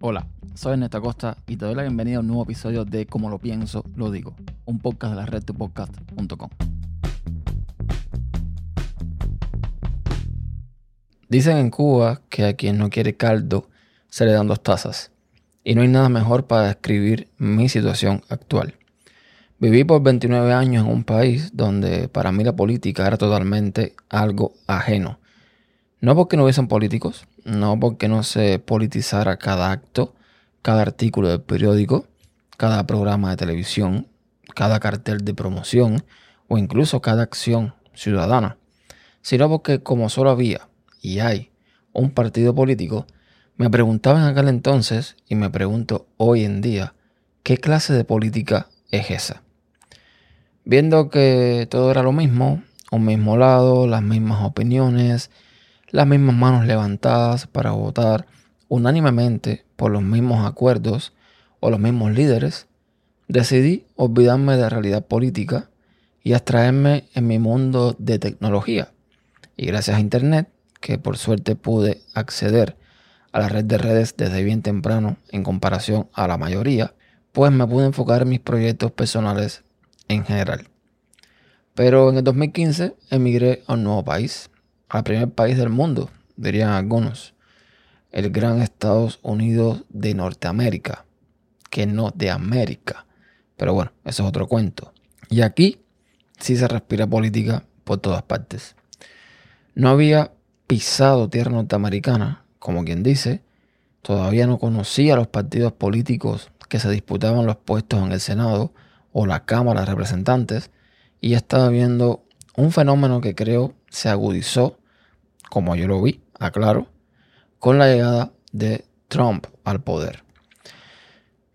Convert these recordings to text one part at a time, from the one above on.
Hola, soy Ernesto Acosta y te doy la bienvenida a un nuevo episodio de Como lo pienso, lo digo, un podcast de la red podcast.com. Dicen en Cuba que a quien no quiere caldo se le dan dos tazas. Y no hay nada mejor para describir mi situación actual. Viví por 29 años en un país donde para mí la política era totalmente algo ajeno. No porque no hubiesen políticos, no porque no se politizara cada acto, cada artículo del periódico, cada programa de televisión, cada cartel de promoción o incluso cada acción ciudadana, sino porque como solo había y hay un partido político, me preguntaba en aquel entonces y me pregunto hoy en día, ¿qué clase de política es esa? Viendo que todo era lo mismo, un mismo lado, las mismas opiniones, las mismas manos levantadas para votar unánimemente por los mismos acuerdos o los mismos líderes, decidí olvidarme de la realidad política y abstraerme en mi mundo de tecnología. Y gracias a Internet, que por suerte pude acceder a la red de redes desde bien temprano en comparación a la mayoría, pues me pude enfocar en mis proyectos personales en general. Pero en el 2015 emigré a un nuevo país, al primer país del mundo, dirían algunos, el gran Estados Unidos de Norteamérica, que no de América. Pero bueno, eso es otro cuento. Y aquí sí se respira política por todas partes. No había pisado tierra norteamericana, como quien dice, todavía no conocía los partidos políticos que se disputaban los puestos en el Senado o la Cámara de Representantes y estaba viendo un fenómeno que creo se agudizó, como yo lo vi, aclaro, con la llegada de Trump al poder.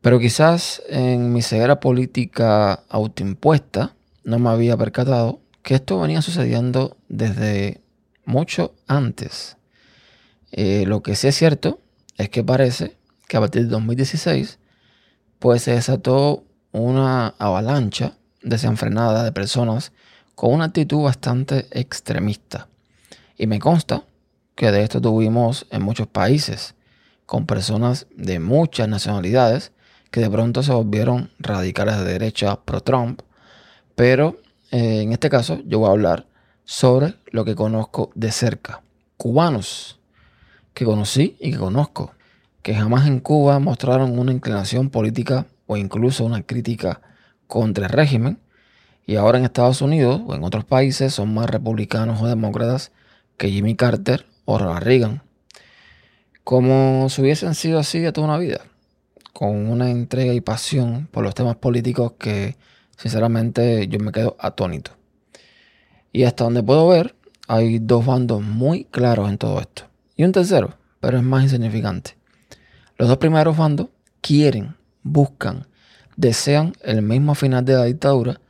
Pero quizás en mi ceguera política autoimpuesta no me había percatado que esto venía sucediendo desde mucho antes. Eh, lo que sí es cierto es que parece que a partir de 2016 pues se desató una avalancha desenfrenada de personas con una actitud bastante extremista. Y me consta que de esto tuvimos en muchos países, con personas de muchas nacionalidades que de pronto se volvieron radicales de derecha pro-Trump. Pero eh, en este caso yo voy a hablar sobre lo que conozco de cerca. Cubanos que conocí y que conozco, que jamás en Cuba mostraron una inclinación política o incluso una crítica contra el régimen, y ahora en Estados Unidos o en otros países son más republicanos o demócratas que Jimmy Carter o Ronald Reagan. Como si hubiesen sido así de toda una vida, con una entrega y pasión por los temas políticos que sinceramente yo me quedo atónito. Y hasta donde puedo ver, hay dos bandos muy claros en todo esto. Y un tercero, pero es más insignificante. Los dos primeros bandos quieren, buscan, desean el mismo final de la dictadura,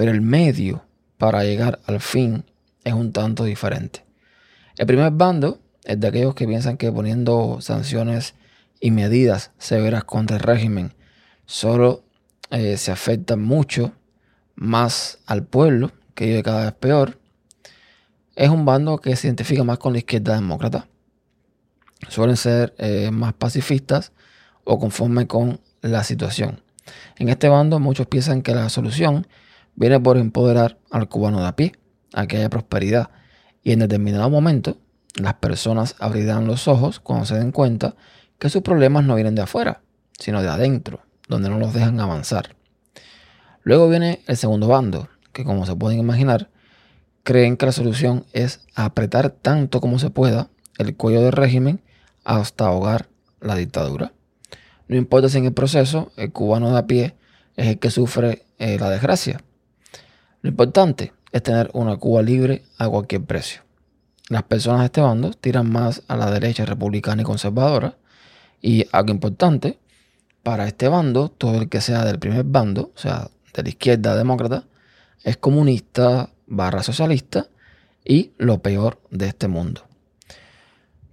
pero el medio para llegar al fin es un tanto diferente. El primer bando es de aquellos que piensan que poniendo sanciones y medidas severas contra el régimen solo eh, se afecta mucho más al pueblo, que vive cada vez peor. Es un bando que se identifica más con la izquierda demócrata. Suelen ser eh, más pacifistas o conforme con la situación. En este bando muchos piensan que la solución viene por empoderar al cubano de a pie, a que haya prosperidad. Y en determinado momento, las personas abrirán los ojos cuando se den cuenta que sus problemas no vienen de afuera, sino de adentro, donde no los dejan avanzar. Luego viene el segundo bando, que como se pueden imaginar, creen que la solución es apretar tanto como se pueda el cuello del régimen hasta ahogar la dictadura. No importa si en el proceso el cubano de a pie es el que sufre eh, la desgracia. Lo importante es tener una Cuba libre a cualquier precio. Las personas de este bando tiran más a la derecha republicana y conservadora. Y algo importante, para este bando, todo el que sea del primer bando, o sea, de la izquierda demócrata, es comunista barra socialista y lo peor de este mundo.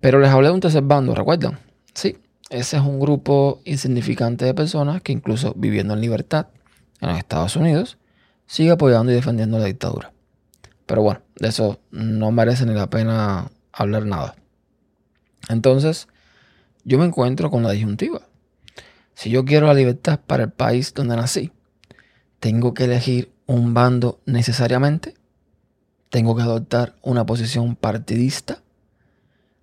Pero les hablé de un tercer bando, ¿recuerdan? Sí, ese es un grupo insignificante de personas que incluso viviendo en libertad en los Estados Unidos, sigue apoyando y defendiendo la dictadura. Pero bueno, de eso no merece ni la pena hablar nada. Entonces, yo me encuentro con la disyuntiva. Si yo quiero la libertad para el país donde nací, ¿tengo que elegir un bando necesariamente? ¿Tengo que adoptar una posición partidista?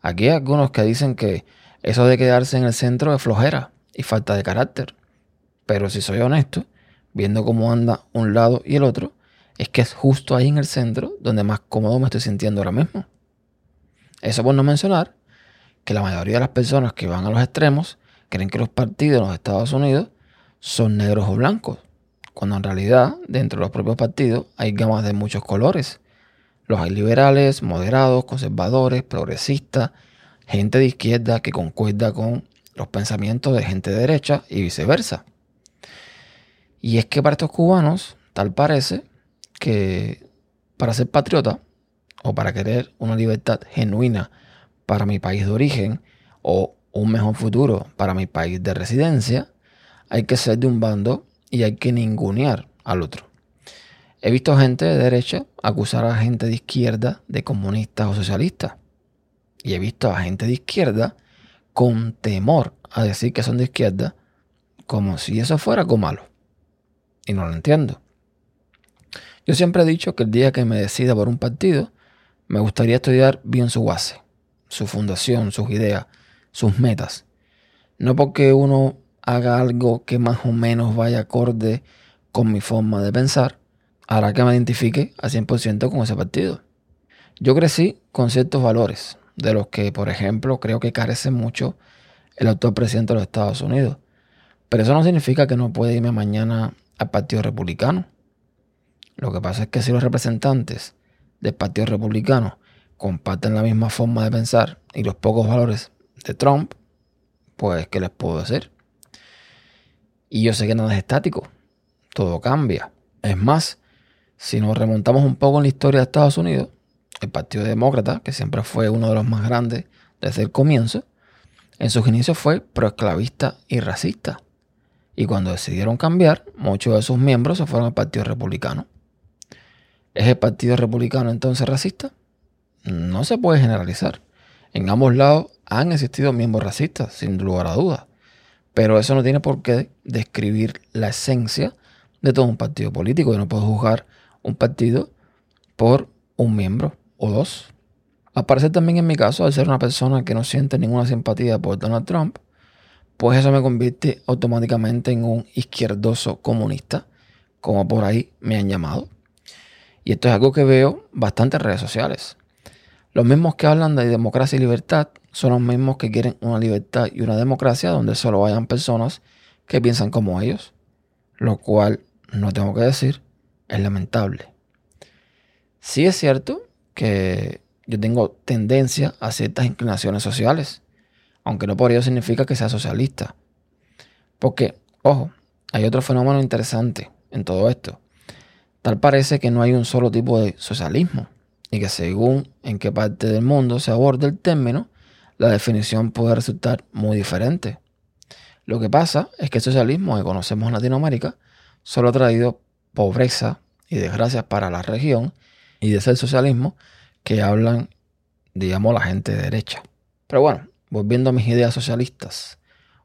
Aquí hay algunos que dicen que eso de quedarse en el centro es flojera y falta de carácter. Pero si soy honesto, viendo cómo anda un lado y el otro, es que es justo ahí en el centro donde más cómodo me estoy sintiendo ahora mismo. Eso por no mencionar que la mayoría de las personas que van a los extremos creen que los partidos en los Estados Unidos son negros o blancos, cuando en realidad dentro de los propios partidos hay gamas de muchos colores. Los hay liberales, moderados, conservadores, progresistas, gente de izquierda que concuerda con los pensamientos de gente de derecha y viceversa. Y es que para estos cubanos, tal parece que para ser patriota o para querer una libertad genuina para mi país de origen o un mejor futuro para mi país de residencia, hay que ser de un bando y hay que ningunear al otro. He visto gente de derecha acusar a gente de izquierda de comunistas o socialistas. Y he visto a gente de izquierda con temor a decir que son de izquierda como si eso fuera algo malo. Y no lo entiendo. Yo siempre he dicho que el día que me decida por un partido, me gustaría estudiar bien su base, su fundación, sus ideas, sus metas. No porque uno haga algo que más o menos vaya acorde con mi forma de pensar, hará que me identifique al 100% con ese partido. Yo crecí con ciertos valores, de los que, por ejemplo, creo que carece mucho el actual presidente de los Estados Unidos. Pero eso no significa que no pueda irme mañana al Partido Republicano. Lo que pasa es que si los representantes del Partido Republicano comparten la misma forma de pensar y los pocos valores de Trump, pues, ¿qué les puedo decir? Y yo sé que nada es estático, todo cambia. Es más, si nos remontamos un poco en la historia de Estados Unidos, el Partido Demócrata, que siempre fue uno de los más grandes desde el comienzo, en sus inicios fue proesclavista y racista. Y cuando decidieron cambiar, muchos de sus miembros se fueron al Partido Republicano. ¿Es el Partido Republicano entonces racista? No se puede generalizar. En ambos lados han existido miembros racistas, sin lugar a dudas. Pero eso no tiene por qué describir la esencia de todo un partido político. Y no puedo juzgar un partido por un miembro o dos. Aparece también en mi caso, al ser una persona que no siente ninguna simpatía por Donald Trump, pues eso me convierte automáticamente en un izquierdoso comunista, como por ahí me han llamado. Y esto es algo que veo bastante en redes sociales. Los mismos que hablan de democracia y libertad son los mismos que quieren una libertad y una democracia donde solo vayan personas que piensan como ellos, lo cual, no tengo que decir, es lamentable. Sí es cierto que yo tengo tendencia a ciertas inclinaciones sociales, aunque no por ello significa que sea socialista. Porque, ojo, hay otro fenómeno interesante en todo esto. Tal parece que no hay un solo tipo de socialismo y que según en qué parte del mundo se aborde el término, la definición puede resultar muy diferente. Lo que pasa es que el socialismo que conocemos en Latinoamérica solo ha traído pobreza y desgracias para la región y de ese socialismo que hablan, digamos, la gente de derecha. Pero bueno, volviendo a mis ideas socialistas,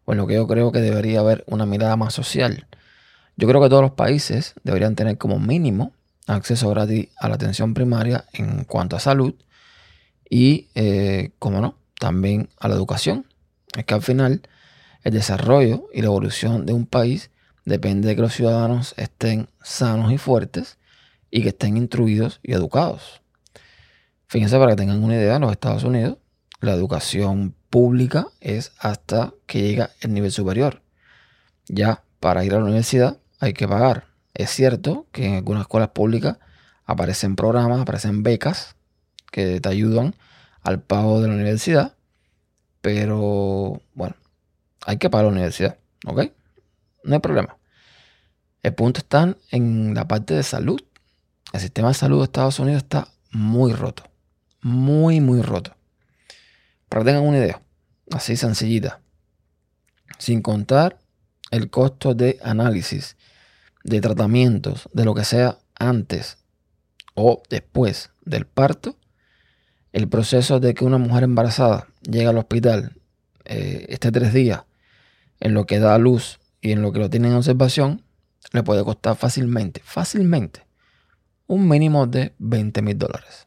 bueno, que yo creo que debería haber una mirada más social. Yo creo que todos los países deberían tener como mínimo acceso gratis a la atención primaria en cuanto a salud y, eh, como no, también a la educación. Es que al final el desarrollo y la evolución de un país depende de que los ciudadanos estén sanos y fuertes y que estén instruidos y educados. Fíjense para que tengan una idea, en los Estados Unidos la educación pública es hasta que llega el nivel superior. Ya para ir a la universidad hay que pagar. Es cierto que en algunas escuelas públicas aparecen programas, aparecen becas que te ayudan al pago de la universidad, pero bueno, hay que pagar la universidad, ¿ok? No hay problema. El punto está en la parte de salud. El sistema de salud de Estados Unidos está muy roto muy, muy roto. Para que tengan una idea, así sencillita. Sin contar el costo de análisis, de tratamientos, de lo que sea antes o después del parto, el proceso de que una mujer embarazada llegue al hospital, eh, este tres días en lo que da luz y en lo que lo tienen en observación, le puede costar fácilmente, fácilmente, un mínimo de 20 mil dólares.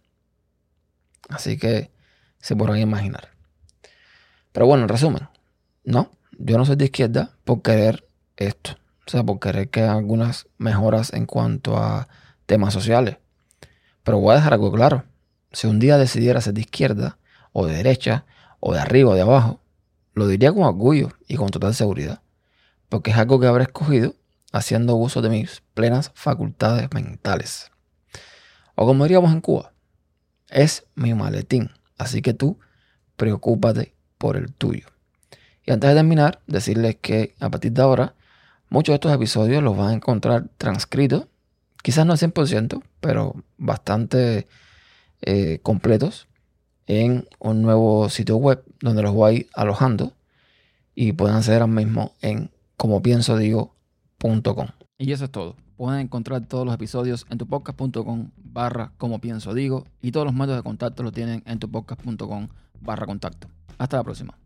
Así que se podrán imaginar. Pero bueno, en resumen, no, yo no soy de izquierda por querer esto. O sea, por querer que algunas mejoras en cuanto a temas sociales. Pero voy a dejar algo claro. Si un día decidiera ser de izquierda, o de derecha, o de arriba o de abajo, lo diría con orgullo y con total seguridad. Porque es algo que habré escogido haciendo uso de mis plenas facultades mentales. O como diríamos en Cuba, es mi maletín. Así que tú, preocúpate por el tuyo. Y antes de terminar, decirles que a partir de ahora, muchos de estos episodios los van a encontrar transcritos, quizás no al 100%, pero bastante eh, completos en un nuevo sitio web donde los voy alojando y pueden acceder al mismo en como. Y eso es todo. Pueden encontrar todos los episodios en tupodcast.com barra como pienso digo y todos los métodos de contacto los tienen en tupodcast.com barra contacto. Hasta la próxima.